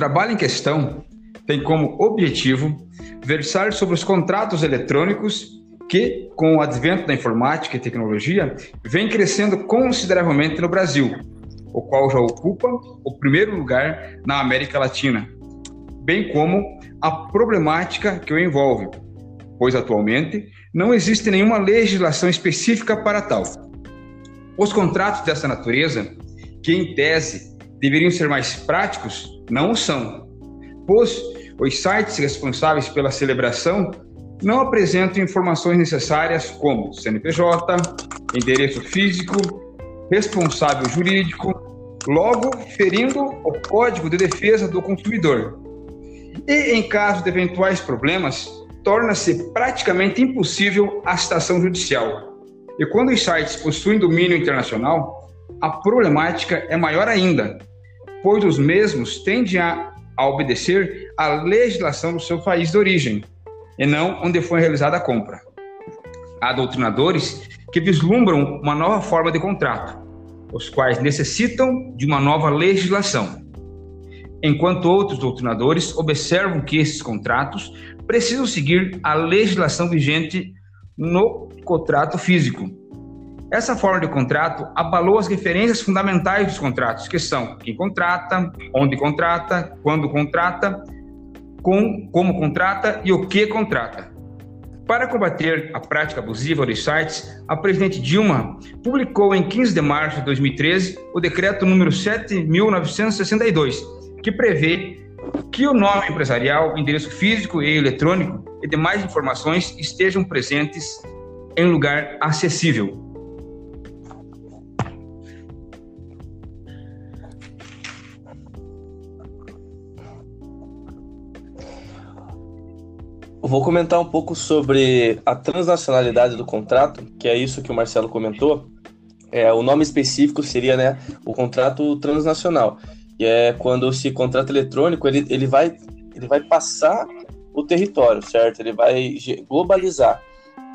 trabalho em questão tem como objetivo versar sobre os contratos eletrônicos que, com o advento da informática e tecnologia, vem crescendo consideravelmente no Brasil, o qual já ocupa o primeiro lugar na América Latina, bem como a problemática que o envolve, pois atualmente não existe nenhuma legislação específica para tal. Os contratos dessa natureza, que em tese deveriam ser mais práticos, não o são, pois os sites responsáveis pela celebração não apresentam informações necessárias como CNPJ, endereço físico, responsável jurídico, logo ferindo o Código de Defesa do Consumidor. E em caso de eventuais problemas, torna-se praticamente impossível a citação judicial. E quando os sites possuem domínio internacional, a problemática é maior ainda, pois os mesmos tendem a, a obedecer à legislação do seu país de origem, e não onde foi realizada a compra. Há doutrinadores que vislumbram uma nova forma de contrato, os quais necessitam de uma nova legislação, enquanto outros doutrinadores observam que esses contratos precisam seguir a legislação vigente no contrato físico. Essa forma de contrato abalou as referências fundamentais dos contratos, que são quem contrata, onde contrata, quando contrata, com, como contrata e o que contrata. Para combater a prática abusiva dos sites, a presidente Dilma publicou em 15 de março de 2013 o decreto número 7962, que prevê que o nome empresarial, endereço físico e eletrônico e demais informações estejam presentes em lugar acessível. Vou comentar um pouco sobre a transnacionalidade do contrato, que é isso que o Marcelo comentou. É, o nome específico seria né, o contrato transnacional, que é quando esse contrato eletrônico ele, ele, vai, ele vai passar o território, certo? Ele vai globalizar,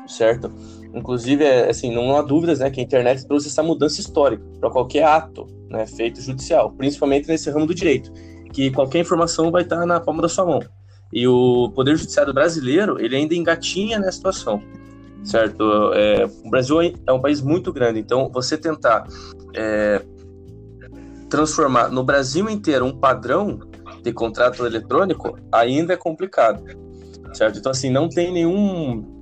certo? Inclusive, é, assim, não há dúvidas né, que a internet trouxe essa mudança histórica para qualquer ato né, feito judicial, principalmente nesse ramo do direito, que qualquer informação vai estar na palma da sua mão. E o Poder Judiciário brasileiro, ele ainda engatinha nessa situação, certo? É, o Brasil é um país muito grande, então você tentar é, transformar no Brasil inteiro um padrão de contrato eletrônico ainda é complicado, certo? Então, assim, não tem nenhum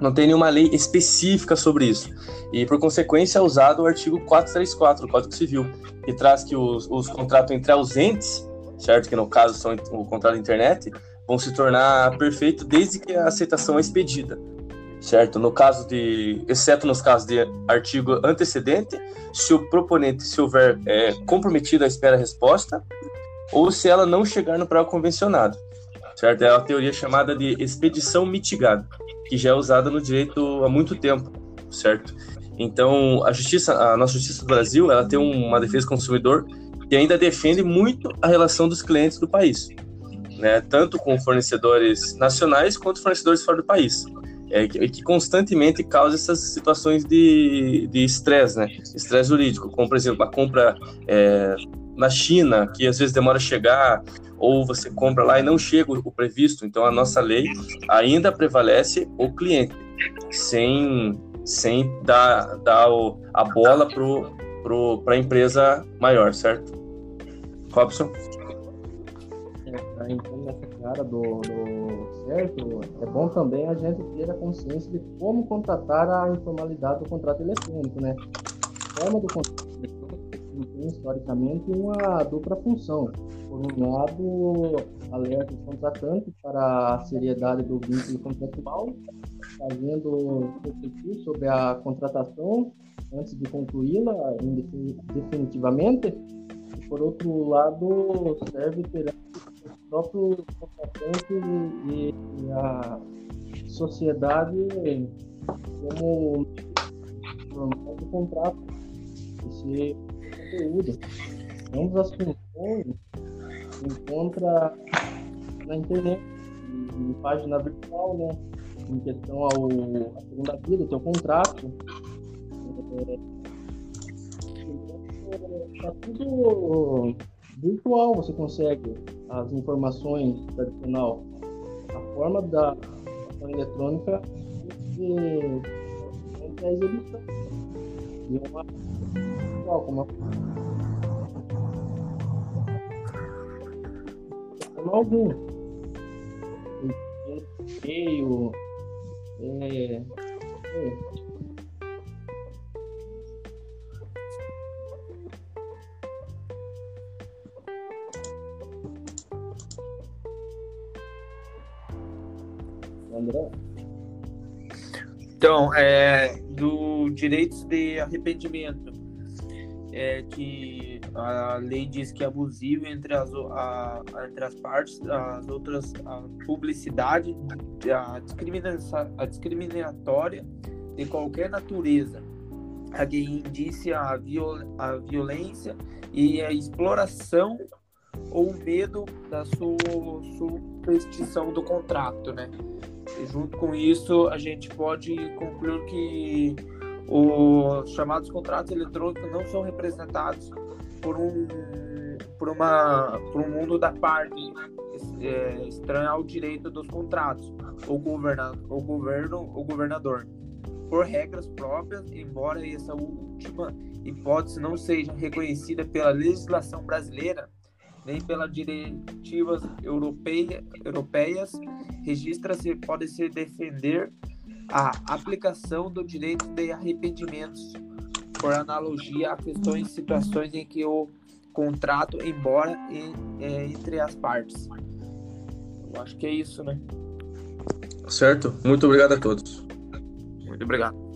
não tem nenhuma lei específica sobre isso. E, por consequência, é usado o artigo 434 do Código Civil, que traz que os, os contratos entre ausentes, certo? Que no caso são o contrato de internet, vão se tornar perfeitos desde que a aceitação é expedida, certo? No caso de, exceto nos casos de artigo antecedente, se o proponente se houver é, comprometido à espera resposta ou se ela não chegar no prazo convencionado, certo? É a teoria chamada de expedição mitigada, que já é usada no direito há muito tempo, certo? Então, a justiça, a nossa justiça do Brasil, ela tem uma defesa do consumidor que ainda defende muito a relação dos clientes do país né, tanto com fornecedores nacionais quanto fornecedores fora do país, é, que, que constantemente causa essas situações de estresse, né, estresse jurídico, como por exemplo a compra é, na China, que às vezes demora a chegar, ou você compra lá e não chega o previsto, então a nossa lei ainda prevalece o cliente, sem, sem dar, dar o, a bola para pro, a empresa maior, certo? Robson? entrando nessa cara do, do certo, é bom também a gente ter a consciência de como contratar a informalidade do contrato eletrônico, né? A forma do contrato eletrônico tem historicamente uma dupla função. Por um lado, alerta os contratantes para a seriedade do vínculo contratual, fazendo refletir sobre a contratação antes de concluí-la definitivamente. E, por outro lado, serve perante próprio contratante e, e a sociedade como do contrato, esse conteúdo. Ambas as funções encontra na internet, em página virtual, né? Em questão ao a segunda vida, teu contrato. É, então, tá tudo virtual, você consegue as informações tradicional, a forma da ação eletrônica é a exibição de uma como algum e-mail é, é, André? Então, é, do direitos de arrependimento, é que a lei diz que é abusivo entre as, a, entre as partes, as outras, a publicidade, a, discriminação, a discriminatória de qualquer natureza, a que indicia a, viol, a violência e a exploração ou medo da sua superstição do contrato, né? Junto com isso, a gente pode concluir que os chamados contratos eletrônicos não são representados por um por uma por um mundo da parte é, estranho ao direito dos contratos ou governa o governo ou governador. Por regras próprias embora essa última hipótese não seja reconhecida pela legislação brasileira nem pelas diretivas europeia, europeias, registra-se pode se defender a aplicação do direito de arrependimentos por analogia a questões e situações em que o contrato embora é, entre as partes. Eu acho que é isso, né? Certo. Muito obrigado a todos. Muito obrigado.